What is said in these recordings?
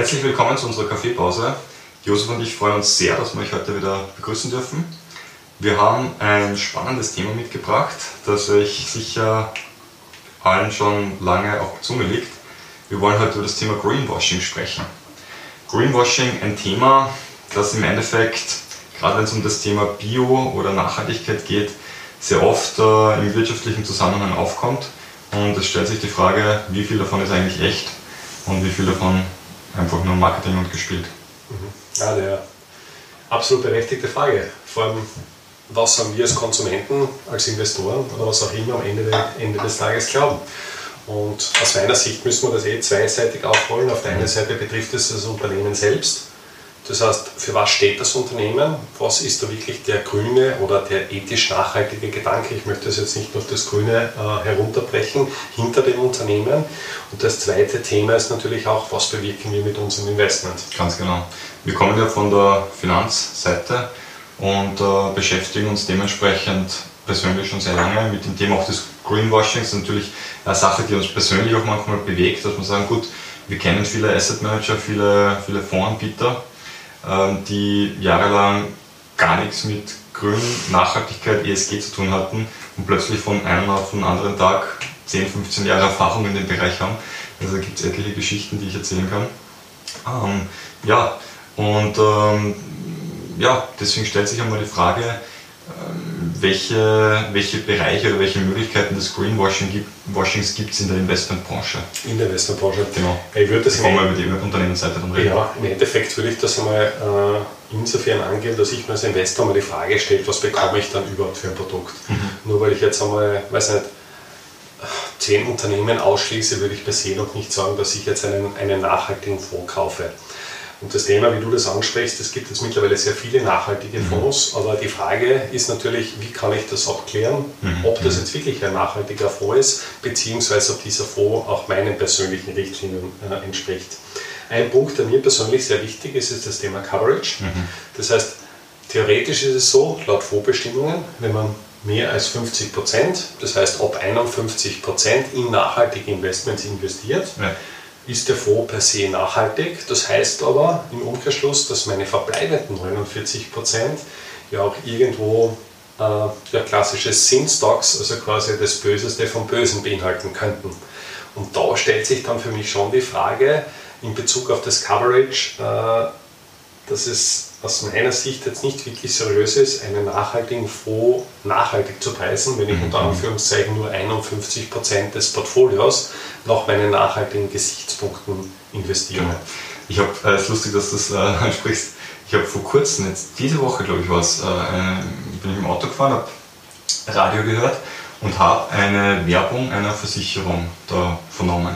Herzlich willkommen zu unserer Kaffeepause. Josef und ich freuen uns sehr, dass wir euch heute wieder begrüßen dürfen. Wir haben ein spannendes Thema mitgebracht, das euch sicher allen schon lange auf der Zunge liegt. Wir wollen heute über das Thema Greenwashing sprechen. Greenwashing ein Thema, das im Endeffekt, gerade wenn es um das Thema Bio oder Nachhaltigkeit geht, sehr oft äh, im wirtschaftlichen Zusammenhang aufkommt. Und es stellt sich die Frage, wie viel davon ist eigentlich echt und wie viel davon einfach nur Marketing und gespielt. Mhm. Ja, eine absolut berechtigte Frage. Vor allem, was haben wir als Konsumenten, als Investoren oder was auch immer am Ende, Ende des Tages glauben. Und aus meiner Sicht müssen wir das eh zweiseitig aufrollen. Auf der einen Seite betrifft es das Unternehmen selbst. Das heißt, für was steht das Unternehmen? Was ist da wirklich der grüne oder der ethisch nachhaltige Gedanke? Ich möchte das jetzt nicht nur auf das Grüne äh, herunterbrechen, hinter dem Unternehmen. Und das zweite Thema ist natürlich auch, was bewirken wir mit unserem Investment? Ganz genau. Wir kommen ja von der Finanzseite und äh, beschäftigen uns dementsprechend persönlich schon sehr lange mit dem Thema auch des Greenwashings. Natürlich eine Sache, die uns persönlich auch manchmal bewegt, dass wir sagen, gut, wir kennen viele Asset Manager, viele, viele Fondsanbieter, die jahrelang gar nichts mit Grün, Nachhaltigkeit, ESG zu tun hatten und plötzlich von einem auf den anderen Tag 10, 15 Jahre Erfahrung in dem Bereich haben. Also gibt es etliche Geschichten, die ich erzählen kann. Ähm, ja, und ähm, ja, deswegen stellt sich einmal die Frage, ähm, welche, welche Bereiche oder welche Möglichkeiten des Greenwashings gibt es in der Investmentbranche? In der Investmentbranche. Genau. Ich würde das mal über die Unternehmensseite dann reden. Ja, im Endeffekt würde ich das einmal äh, insofern angehen, dass ich mir als Investor mal die Frage stelle, was bekomme ich dann überhaupt für ein Produkt? Mhm. Nur weil ich jetzt einmal, weiß nicht, zehn Unternehmen ausschließe, würde ich per se noch nicht sagen, dass ich jetzt einen, einen nachhaltigen Fonds kaufe. Und das Thema, wie du das ansprichst, es gibt jetzt mittlerweile sehr viele nachhaltige mhm. Fonds, aber die Frage ist natürlich, wie kann ich das abklären, mhm. ob das mhm. jetzt wirklich ein nachhaltiger Fonds ist, beziehungsweise ob dieser Fonds auch meinen persönlichen Richtlinien äh, entspricht. Ein Punkt, der mir persönlich sehr wichtig ist, ist das Thema Coverage. Mhm. Das heißt, theoretisch ist es so, laut Fondsbestimmungen, wenn man mehr als 50 Prozent, das heißt ab 51 Prozent in nachhaltige Investments investiert, ja ist der Fonds per se nachhaltig. Das heißt aber im Umkehrschluss, dass meine verbleibenden 49 Prozent ja auch irgendwo äh, ja, klassische Sin-Stocks, also quasi das Böseste vom Bösen beinhalten könnten. Und da stellt sich dann für mich schon die Frage in Bezug auf das Coverage, äh, dass es aus meiner Sicht jetzt nicht wirklich seriös ist, einen nachhaltigen Fonds nachhaltig zu preisen, wenn ich mhm. unter Anführungszeichen nur 51% des Portfolios nach meinen nachhaltigen Gesichtspunkten investiere. Genau. Ich habe, äh, es ist lustig, dass du das äh, ansprichst, ich habe vor kurzem, jetzt diese Woche glaube ich war es, äh, bin ich im Auto gefahren, habe Radio gehört und habe eine Werbung einer Versicherung da vernommen.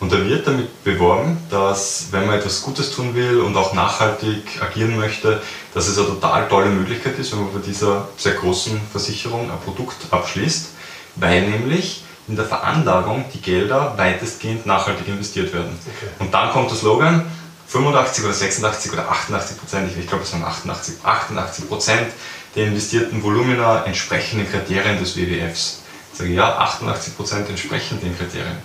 Und da wird damit beworben, dass wenn man etwas Gutes tun will und auch nachhaltig agieren möchte, dass es eine total tolle Möglichkeit ist, wenn man bei dieser sehr großen Versicherung ein Produkt abschließt, weil nämlich in der Veranlagung die Gelder weitestgehend nachhaltig investiert werden. Okay. Und dann kommt der Slogan, 85 oder 86 oder 88 Prozent, ich glaube es waren 88, 88 Prozent der investierten Volumina entsprechen den Kriterien des WWFs. Ich sage ja, 88 Prozent entsprechen den Kriterien.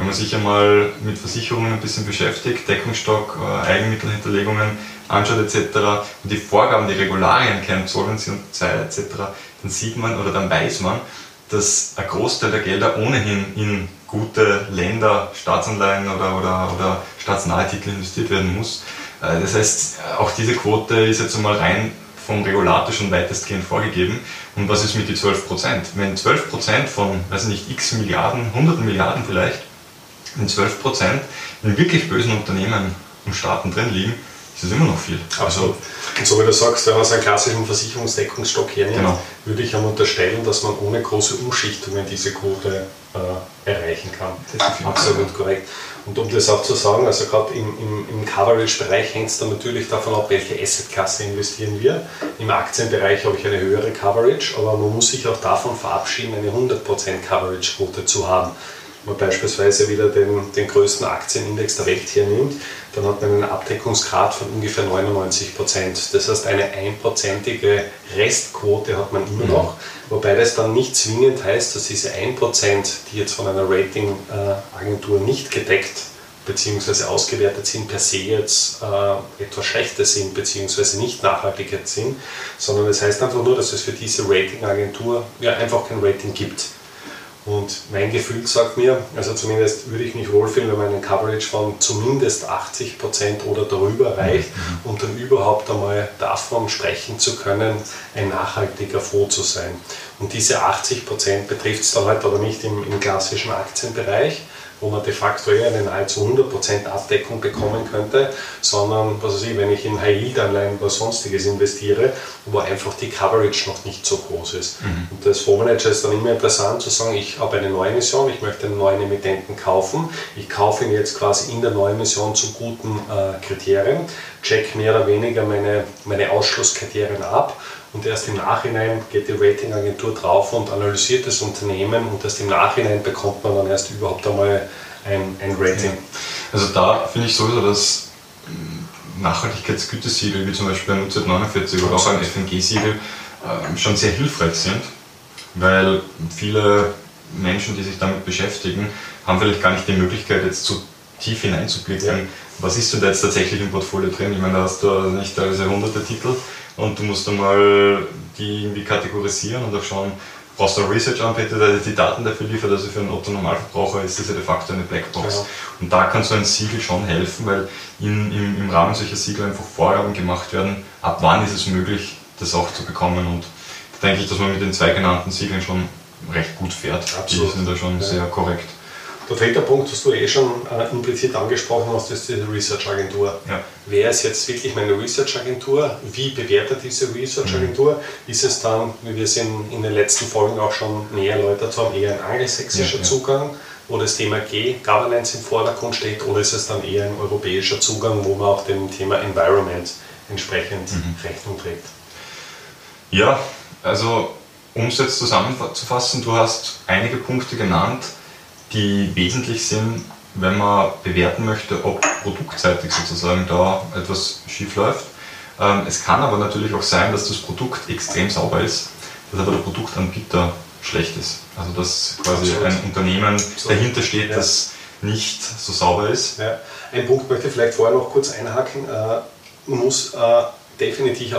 Wenn man sich einmal mit Versicherungen ein bisschen beschäftigt, Deckungsstock, äh, Eigenmittelhinterlegungen anschaut etc. und die Vorgaben, die Regularien kennt, Solvency und Zeit etc., dann sieht man oder dann weiß man, dass ein Großteil der Gelder ohnehin in gute Länder, Staatsanleihen oder, oder, oder staatsnahe investiert werden muss. Äh, das heißt, auch diese Quote ist jetzt einmal rein vom Regulator schon weitestgehend vorgegeben. Und was ist mit den 12% Wenn 12% von, weiß nicht, x Milliarden, hunderten Milliarden vielleicht, in 12% in wirklich bösen Unternehmen und Staaten drin liegen, ist das immer noch viel. Also, und so wie du sagst, wenn man so einen klassischen Versicherungsdeckungsstock hernimmt, genau. würde ich ihm unterstellen, dass man ohne große Umschichtungen diese Quote äh, erreichen kann. Absolut korrekt. Und um das auch zu sagen, also gerade im, im, im Coverage-Bereich hängt es dann natürlich davon ab, welche Assetklasse investieren wir. Im Aktienbereich habe ich eine höhere Coverage, aber man muss sich auch davon verabschieden, eine 100% Coverage-Quote zu haben man beispielsweise wieder den, den größten Aktienindex der Welt hernimmt, dann hat man einen Abdeckungsgrad von ungefähr 99 Prozent. Das heißt, eine einprozentige Restquote hat man immer noch, wobei das dann nicht zwingend heißt, dass diese 1 Prozent, die jetzt von einer Ratingagentur nicht gedeckt bzw. ausgewertet sind, per se jetzt äh, etwas Schlechtes sind bzw. nicht nachhaltig sind, sondern es das heißt einfach nur, dass es für diese Ratingagentur ja einfach kein Rating gibt. Und mein Gefühl sagt mir, also zumindest würde ich mich wohlfühlen, wenn man einen Coverage von zumindest 80% oder darüber reicht, mhm. um dann überhaupt einmal davon sprechen zu können, ein nachhaltiger Fonds zu sein. Und diese 80% betrifft es dann halt aber nicht im, im klassischen Aktienbereich, wo man de facto eher eine nahezu 100% Abdeckung bekommen könnte, sondern was weiß ich, wenn ich in High-Yield-Anleihen oder sonstiges investiere, wo einfach die Coverage noch nicht so groß ist. Mhm. Und als Fondsmanager ist dann immer interessant zu sagen, ich habe eine neue Mission, ich möchte einen neuen Emittenten kaufen, ich kaufe ihn jetzt quasi in der neuen Mission zu guten äh, Kriterien, check mehr oder weniger meine, meine Ausschlusskriterien ab und erst im Nachhinein geht die Ratingagentur drauf und analysiert das Unternehmen und erst im Nachhinein bekommt man dann erst überhaupt einmal ein, ein Rating. Also da finde ich sowieso, dass hm, Nachhaltigkeitsgütesiegel wie zum Beispiel ein UZ49 oder auch ein FNG-Siegel ähm, schon sehr hilfreich sind, weil viele Menschen, die sich damit beschäftigen, haben vielleicht gar nicht die Möglichkeit, jetzt zu tief hineinzublicken. Ja. Was ist denn da jetzt tatsächlich im Portfolio drin? Ich meine, da hast du nicht teilweise hunderte Titel und du musst einmal die irgendwie kategorisieren und auch schauen, brauchst du Research-Anbieter, der die Daten dafür liefert, also für einen Otto-Normalverbraucher ist das ja de facto eine Blackbox. Ja. Und da kann so ein Siegel schon helfen, weil in, im, im Rahmen solcher Siegel einfach Vorgaben gemacht werden, ab wann ist es möglich, das auch zu bekommen. Und da denke ich, dass man mit den zwei genannten Siegeln schon recht gut fährt. Absolut. Die sind da schon ja. sehr korrekt. Der dritte Punkt, was du eh schon äh, implizit angesprochen hast, ist diese Research-Agentur. Ja. Wer ist jetzt wirklich meine Research-Agentur? Wie bewertet diese Research-Agentur? Mhm. Ist es dann, wie wir es in, in den letzten Folgen auch schon näher erläutert haben, eher ein angelsächsischer ja, Zugang, wo das Thema G, Governance im Vordergrund steht, oder ist es dann eher ein europäischer Zugang, wo man auch dem Thema Environment entsprechend mhm. Rechnung trägt? Ja, also um es jetzt zusammenzufassen, du hast einige Punkte genannt, die wesentlich sind, wenn man bewerten möchte, ob produktseitig sozusagen da etwas schief läuft. Ähm, es kann aber natürlich auch sein, dass das Produkt extrem sauber ist, dass aber der Produktanbieter schlecht ist. Also dass quasi Absolut. ein Unternehmen Absolut. dahinter steht, ja. das nicht so sauber ist. Ja. Ein Punkt möchte ich vielleicht vorher noch kurz einhaken. Äh, man muss äh, definitiv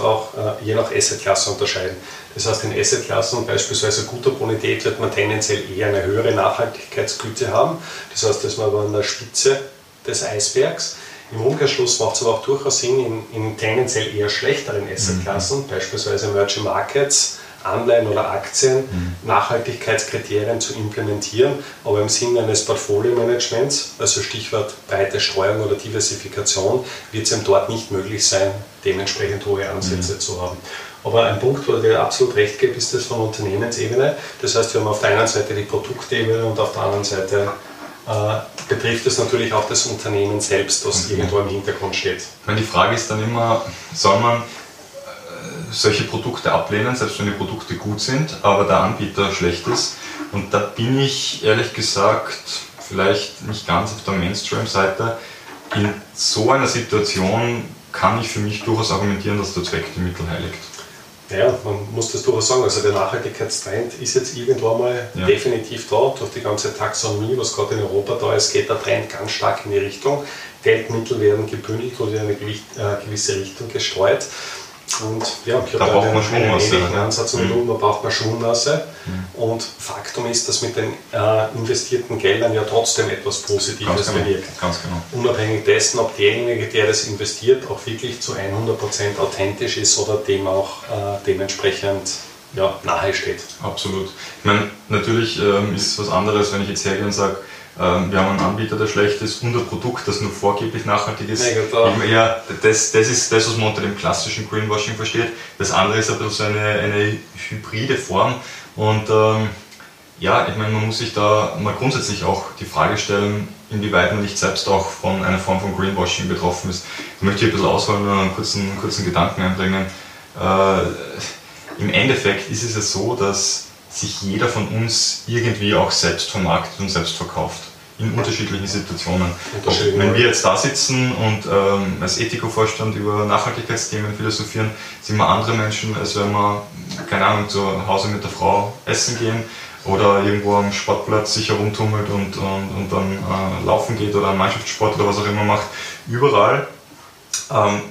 auch äh, je nach Assetklasse unterscheiden. Das heißt, in Assetklassen beispielsweise guter Bonität wird man tendenziell eher eine höhere Nachhaltigkeitsgüte haben. Das heißt, dass man aber an der Spitze des Eisbergs. Im Umkehrschluss macht es aber auch durchaus Sinn, in, in tendenziell eher schlechteren Assetklassen, mhm. beispielsweise Emerging Markets, Anleihen oder Aktien mhm. Nachhaltigkeitskriterien zu implementieren, aber im Sinne eines Portfolio-Managements, also Stichwort breite Streuung oder Diversifikation, wird es eben dort nicht möglich sein, dementsprechend hohe Ansätze mhm. zu haben. Aber ein Punkt, wo dir absolut recht gibt, ist das von Unternehmensebene. Das heißt, wir haben auf der einen Seite die Produktebene und auf der anderen Seite äh, betrifft es natürlich auch das Unternehmen selbst, das okay. irgendwo im Hintergrund steht. Meine, die Frage ist dann immer, soll man solche Produkte ablehnen, selbst wenn die Produkte gut sind, aber der Anbieter schlecht ist. Und da bin ich ehrlich gesagt vielleicht nicht ganz auf der Mainstream-Seite. In so einer Situation kann ich für mich durchaus argumentieren, dass der Zweck die Mittel heiligt. Ja, man muss das durchaus sagen. Also der Nachhaltigkeitstrend ist jetzt irgendwann mal ja. definitiv da, durch die ganze Taxonomie, was gerade in Europa da ist, geht der Trend ganz stark in die Richtung. Geldmittel werden gebündelt oder in eine äh, gewisse Richtung gestreut. Und ja, ich da, einen, einen ähnlichen Ansatz und mhm. da braucht man Schwungmasse. Mhm. Und Faktum ist, dass mit den äh, investierten Geldern ja trotzdem etwas Positives genau. bewirkt. Ganz genau. Unabhängig dessen, ob derjenige, der das investiert, auch wirklich zu 100% authentisch ist oder dem auch äh, dementsprechend ja, nahe steht. Absolut. Ich meine, natürlich ähm, ist es was anderes, wenn ich jetzt hergehe und sage, wir haben einen Anbieter, der schlecht ist und ein Produkt, das nur vorgeblich nachhaltig ist. Ja, das, das ist das, was man unter dem klassischen Greenwashing versteht. Das andere ist ein bisschen so eine, eine hybride Form. Und ähm, ja, ich meine, man muss sich da mal grundsätzlich auch die Frage stellen, inwieweit man nicht selbst auch von einer Form von Greenwashing betroffen ist. Ich möchte hier ein bisschen ausholen und einen kurzen, kurzen Gedanken einbringen. Äh, Im Endeffekt ist es ja so, dass sich jeder von uns irgendwie auch selbst vermarktet und selbst verkauft. In unterschiedlichen Situationen. wenn wir jetzt da sitzen und ähm, als Ethikovorstand über Nachhaltigkeitsthemen philosophieren, sind wir andere Menschen, als wenn wir, keine Ahnung, zu Hause mit der Frau essen gehen oder irgendwo am Sportplatz sich herumtummelt und, und, und dann äh, laufen geht oder einen Mannschaftssport oder was auch immer macht. Überall ähm,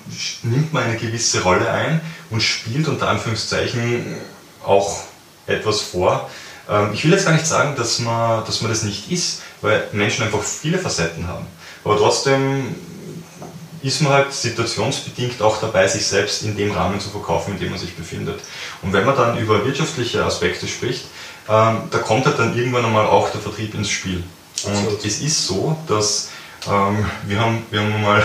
nimmt man eine gewisse Rolle ein und spielt unter Anführungszeichen auch etwas vor. Ähm, ich will jetzt gar nicht sagen, dass man, dass man das nicht ist, weil Menschen einfach viele Facetten haben. Aber trotzdem ist man halt situationsbedingt auch dabei, sich selbst in dem Rahmen zu verkaufen, in dem man sich befindet. Und wenn man dann über wirtschaftliche Aspekte spricht, ähm, da kommt halt dann irgendwann einmal auch der Vertrieb ins Spiel. Und Absolut. es ist so, dass ähm, wir, haben, wir haben mal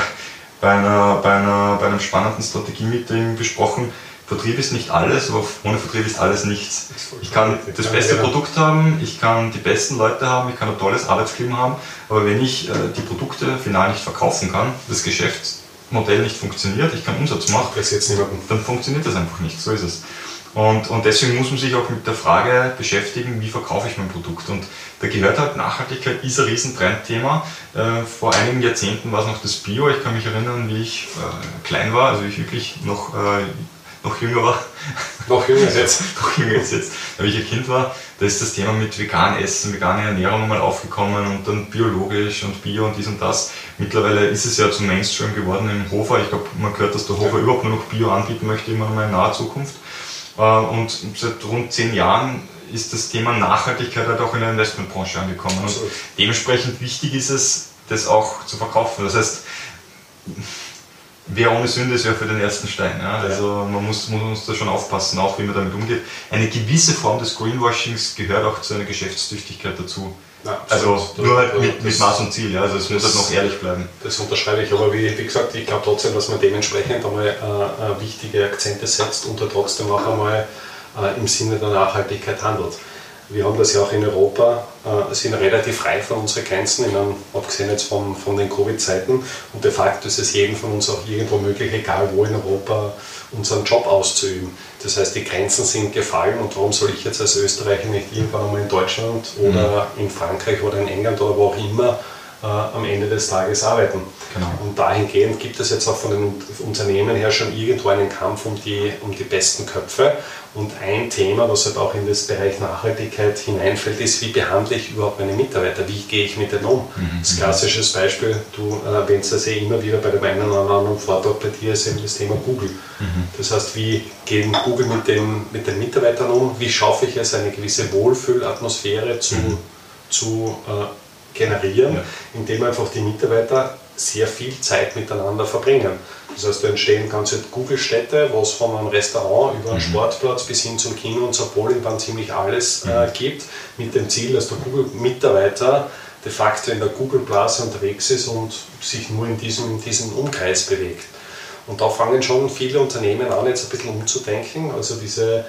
bei, einer, bei, einer, bei einem spannenden Strategie-Meeting besprochen, Vertrieb ist nicht alles, aber ohne Vertrieb ist alles nichts. Ich kann das beste Produkt haben, ich kann die besten Leute haben, ich kann ein tolles Arbeitsklima haben, aber wenn ich äh, die Produkte final nicht verkaufen kann, das Geschäftsmodell nicht funktioniert, ich keinen Umsatz mache, dann funktioniert das einfach nicht. So ist es. Und, und deswegen muss man sich auch mit der Frage beschäftigen, wie verkaufe ich mein Produkt. Und da gehört halt Nachhaltigkeit, ist ein Riesentrendthema. Äh, vor einigen Jahrzehnten war es noch das Bio. Ich kann mich erinnern, wie ich äh, klein war, also ich wirklich noch äh, noch jünger war. Noch jünger ist jetzt. noch jünger ist jetzt. Wie ich ein Kind war, da ist das Thema mit vegan Essen, vegane Ernährung mal aufgekommen und dann biologisch und Bio und dies und das. Mittlerweile ist es ja zum Mainstream geworden im Hofer. Ich glaube, man gehört, dass der Hofer ja. überhaupt nur noch Bio anbieten möchte, immer noch mal in naher Zukunft. Äh, und seit rund zehn Jahren ist das Thema Nachhaltigkeit halt auch in der Investmentbranche angekommen. Und dementsprechend wichtig ist es, das auch zu verkaufen. Das heißt, wer ohne Sünde ist ja für den ersten Stein. Ja? Also man muss, man muss da schon aufpassen, auch wie man damit umgeht. Eine gewisse Form des Greenwashings gehört auch zu einer Geschäftstüchtigkeit dazu. Ja, also nur halt mit, mit, Maß und Ziel, ja? also es muss halt noch ehrlich bleiben. Das unterschreibe ich, aber wie, wie gesagt, ich glaube trotzdem, dass man dementsprechend einmal äh, äh, wichtige Akzente setzt und da trotzdem auch einmal äh, im Sinne der Nachhaltigkeit handelt. Wir haben das ja auch in Europa, äh, sind relativ frei von unseren Grenzen, einem, abgesehen jetzt von, von den Covid-Zeiten. Und de facto ist es jedem von uns auch irgendwo möglich, egal wo in Europa, unseren Job auszuüben. Das heißt, die Grenzen sind gefallen und warum soll ich jetzt als Österreicher nicht irgendwann einmal in Deutschland oder mhm. in Frankreich oder in England oder wo auch immer äh, am Ende des Tages arbeiten. Genau. Und dahingehend gibt es jetzt auch von den Unternehmen her schon irgendwo einen Kampf um die, um die besten Köpfe. Und ein Thema, was halt auch in das Bereich Nachhaltigkeit hineinfällt, ist, wie behandle ich überhaupt meine Mitarbeiter? Wie gehe ich mit denen um? Mhm. Das klassische Beispiel, du erwähnst das ja immer wieder bei dem einen oder anderen Vortrag bei dir, ist eben das Thema Google. Mhm. Das heißt, wie geht Google mit den, mit den Mitarbeitern um? Wie schaffe ich es, eine gewisse Wohlfühlatmosphäre zu, mhm. zu äh, generieren, ja. indem einfach die Mitarbeiter sehr viel Zeit miteinander verbringen. Das heißt, da entstehen ganze Google-Städte, wo es von einem Restaurant über einen mhm. Sportplatz bis hin zum Kino und zur Bowlingbahn ziemlich alles äh, mhm. gibt, mit dem Ziel, dass der Google-Mitarbeiter de facto in der Google-Blase unterwegs ist und sich nur in diesem, in diesem Umkreis bewegt. Und da fangen schon viele Unternehmen an, jetzt ein bisschen umzudenken. Also diese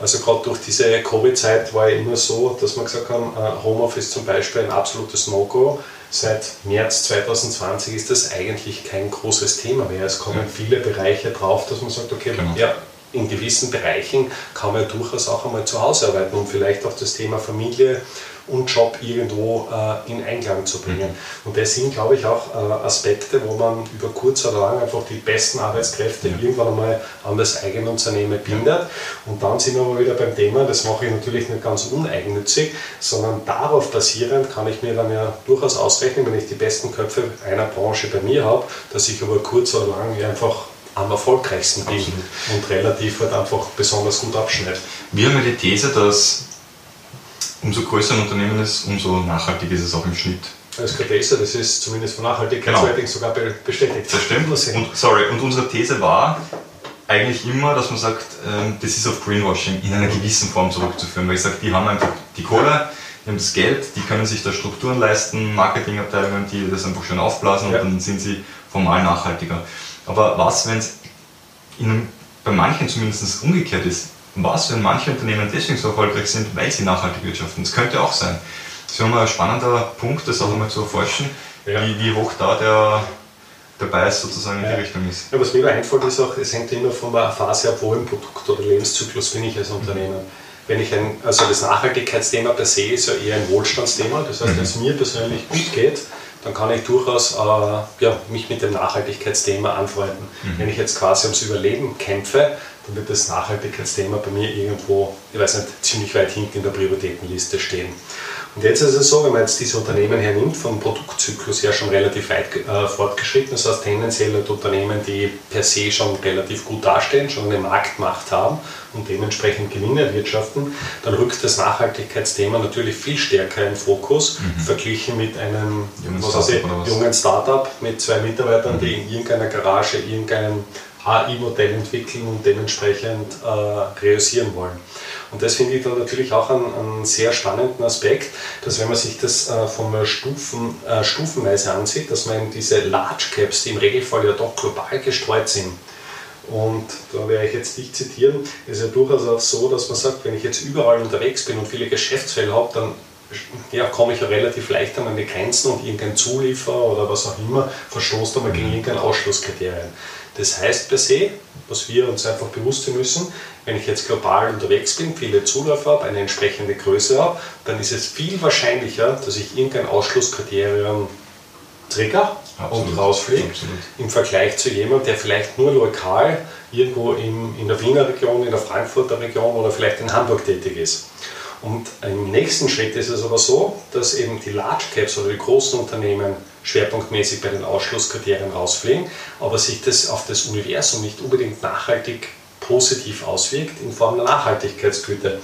also gerade durch diese Covid-Zeit war ja immer so, dass wir gesagt haben, äh, Homeoffice zum Beispiel ein absolutes No-Go. Seit März 2020 ist das eigentlich kein großes Thema mehr. Es kommen viele Bereiche drauf, dass man sagt, okay, genau. ja, in gewissen Bereichen kann man ja durchaus auch einmal zu Hause arbeiten und vielleicht auch das Thema Familie und Job irgendwo äh, in Einklang zu bringen. Mhm. Und das sind, glaube ich, auch äh, Aspekte, wo man über kurz oder lang einfach die besten Arbeitskräfte ja. irgendwann einmal an das eigene Unternehmen bindet. Und dann sind wir aber wieder beim Thema, das mache ich natürlich nicht ganz uneigennützig, sondern darauf basierend kann ich mir dann ja durchaus ausrechnen, wenn ich die besten Köpfe einer Branche bei mir habe, dass ich über kurz oder lang einfach am erfolgreichsten bin Absolut. und relativ halt einfach besonders gut abschneide. Wir haben ja die These, dass umso größer ein Unternehmen ist, umso nachhaltiger ist es auch im Schnitt. Das ist These, das ist zumindest von Nachhaltigkeitsratings genau. sogar bestätigt. Das stimmt. Und, sorry, und unsere These war eigentlich immer, dass man sagt, ähm, das ist auf Greenwashing in einer gewissen Form zurückzuführen, weil ich sage, die haben einfach die Kohle, die haben das Geld, die können sich da Strukturen leisten, Marketingabteilungen, die das einfach schön aufblasen ja. und dann sind sie formal nachhaltiger. Aber was, wenn es bei manchen zumindest umgekehrt ist? Was, wenn manche Unternehmen deswegen so erfolgreich sind, weil sie nachhaltig wirtschaften? Das könnte auch sein. Das ist immer ein spannender Punkt, das auch einmal zu erforschen, ja. wie, wie hoch da der, der Bias sozusagen in die Richtung ist. Ja, was mir einfällt, ist auch, es hängt immer von der Phase ab, wo im Produkt oder Lebenszyklus bin ich als mhm. Unternehmen. Mhm. Wenn ich ein, also das Nachhaltigkeitsthema per se ist ja eher ein Wohlstandsthema, das heißt, mhm. wenn es mir persönlich gut geht, dann kann ich durchaus äh, ja, mich mit dem Nachhaltigkeitsthema anfreunden. Mhm. Wenn ich jetzt quasi ums Überleben kämpfe, dann wird das Nachhaltigkeitsthema bei mir irgendwo, ich weiß nicht, ziemlich weit hinten in der Prioritätenliste stehen. Und jetzt ist es so, wenn man jetzt diese Unternehmen hernimmt, vom Produktzyklus her schon relativ weit äh, fortgeschritten, das heißt tendenziell halt Unternehmen, die per se schon relativ gut dastehen, schon eine Marktmacht haben und dementsprechend Gewinne erwirtschaften, dann rückt das Nachhaltigkeitsthema natürlich viel stärker in Fokus, mhm. verglichen mit einem jungen Startup, jungen Startup mit zwei Mitarbeitern, mhm. die in irgendeiner Garage irgendein AI-Modell entwickeln und dementsprechend äh, realisieren wollen. Und das finde ich dann natürlich auch einen, einen, sehr spannenden Aspekt, dass wenn man sich das äh, von Stufen, äh, stufenweise ansieht, dass man diese Large Caps, die im Regelfall ja doch global gestreut sind, und da werde ich jetzt dich zitieren, ist ja durchaus auch so, dass man sagt, wenn ich jetzt überall unterwegs bin und viele Geschäftsfelder habe, dann ja, komme ich ja relativ leicht an meine Grenzen und irgendein Zulieferer oder was auch immer verstoßt einmal gegen irgendein Ausschlusskriterien. Das heißt per se, was wir uns einfach bewusst sein müssen, wenn ich jetzt global unterwegs bin, viele Zuläufer habe, eine entsprechende Größe habe, dann ist es viel wahrscheinlicher, dass ich irgendein Ausschlusskriterium trigger Absolut. und rausfliege, im Vergleich zu jemandem, der vielleicht nur lokal irgendwo in, in der Wiener Region, in der Frankfurter Region oder vielleicht in Hamburg tätig ist. Und im nächsten Schritt ist es aber so, dass eben die Large Caps oder die großen Unternehmen schwerpunktmäßig bei den Ausschlusskriterien rausfliegen, aber sich das auf das Universum nicht unbedingt nachhaltig positiv auswirkt in Form der Nachhaltigkeitsgüte.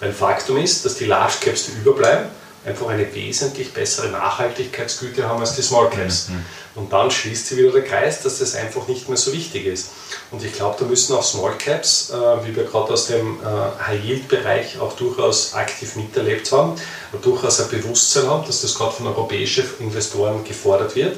Weil Faktum ist, dass die Large Caps, die überbleiben, einfach eine wesentlich bessere Nachhaltigkeitsgüte haben als die Small Caps. Mhm. Und dann schließt sich wieder der Kreis, dass das einfach nicht mehr so wichtig ist. Und ich glaube, da müssen auch Small Caps, äh, wie wir gerade aus dem äh, High-Yield-Bereich auch durchaus aktiv miterlebt haben, durchaus ein Bewusstsein haben, dass das gerade von europäischen Investoren gefordert wird.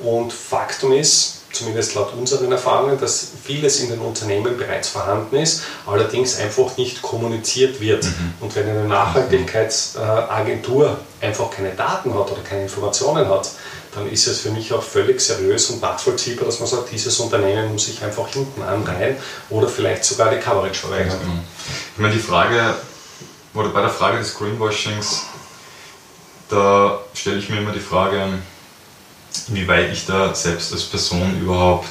Und Faktum ist, zumindest laut unseren Erfahrungen, dass vieles in den Unternehmen bereits vorhanden ist, allerdings einfach nicht kommuniziert wird. Mhm. Und wenn eine Nachhaltigkeitsagentur einfach keine Daten hat oder keine Informationen hat, dann ist es für mich auch völlig seriös und nachvollziehbar, dass man sagt, dieses Unternehmen muss sich einfach hinten anreihen oder vielleicht sogar die Coverage verweigern. Genau. Ich meine, die Frage, oder bei der Frage des Greenwashings, da stelle ich mir immer die Frage, inwieweit ich da selbst als Person überhaupt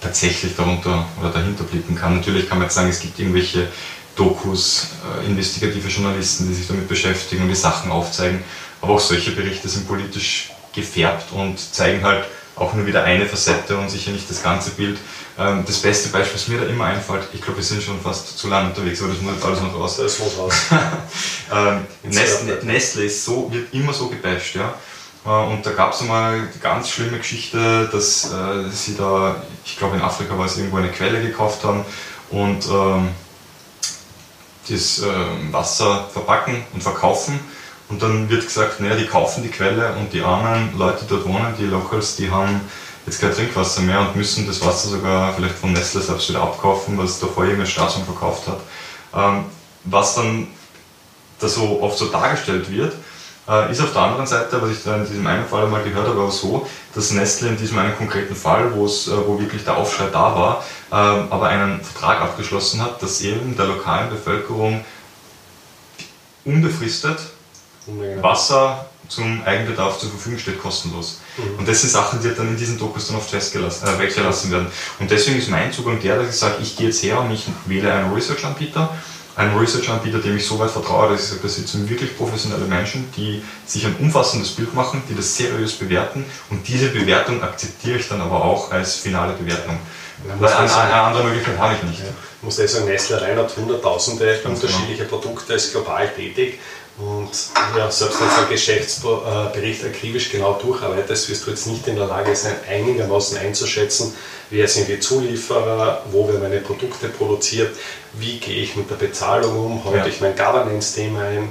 tatsächlich darunter oder dahinter blicken kann. Natürlich kann man jetzt sagen, es gibt irgendwelche Dokus, äh, investigative Journalisten, die sich damit beschäftigen und die Sachen aufzeigen, aber auch solche Berichte sind politisch gefärbt und zeigen halt auch nur wieder eine Facette und sicher nicht das ganze Bild. Ähm, das beste Beispiel, was mir da immer einfällt, ich glaube, wir sind schon fast zu lange unterwegs, aber das muss jetzt alles noch raus. Das muss raus. ähm, Nestle, Nestle ist so, wird immer so gebasht, ja. Äh, und da gab es einmal die ganz schlimme Geschichte, dass äh, sie da, ich glaube in Afrika war es irgendwo eine Quelle gekauft haben und ähm, das äh, Wasser verpacken und verkaufen. Und dann wird gesagt, naja, die kaufen die Quelle und die armen Leute dort wohnen, die Locals, die haben jetzt kein Trinkwasser mehr und müssen das Wasser sogar vielleicht von Nestle selbst wieder abkaufen, was davor irgendein Staatsmann verkauft hat. Ähm, was dann da so oft so dargestellt wird, äh, ist auf der anderen Seite, was ich da in diesem einen Fall mal gehört habe, auch so, dass Nestle in diesem einen konkreten Fall, wo es, äh, wo wirklich der Aufschrei da war, ähm, aber einen Vertrag abgeschlossen hat, dass eben der lokalen Bevölkerung unbefristet Wasser zum Eigenbedarf zur Verfügung steht, kostenlos. Mhm. Und das sind Sachen, die dann in diesen Dokus dann oft festgelassen, äh, weggelassen werden. Und deswegen ist mein Zugang der, dass ich sage, ich gehe jetzt her und ich wähle einen Research-Anbieter einem Research-Anbieter, dem ich so weit vertraue, dass ich sage, das sind wirklich professionelle Menschen, die sich ein umfassendes Bild machen, die das seriös bewerten und diese Bewertung akzeptiere ich dann aber auch als finale Bewertung. Weil eine, eine andere Möglichkeit habe ich nicht. Ja. Ich muss sagen, Nestle rein hat hunderttausende genau. unterschiedliche. Produkte, ist global tätig und ja, selbst wenn du einen Geschäftsbericht akribisch genau durcharbeitest, wirst du jetzt nicht in der Lage sein, einigermaßen einzuschätzen, wer sind die Zulieferer, wo werden meine Produkte produziert, wie gehe ich mit der Bezahlung um, halte ja. ich mein Governance-Thema ein,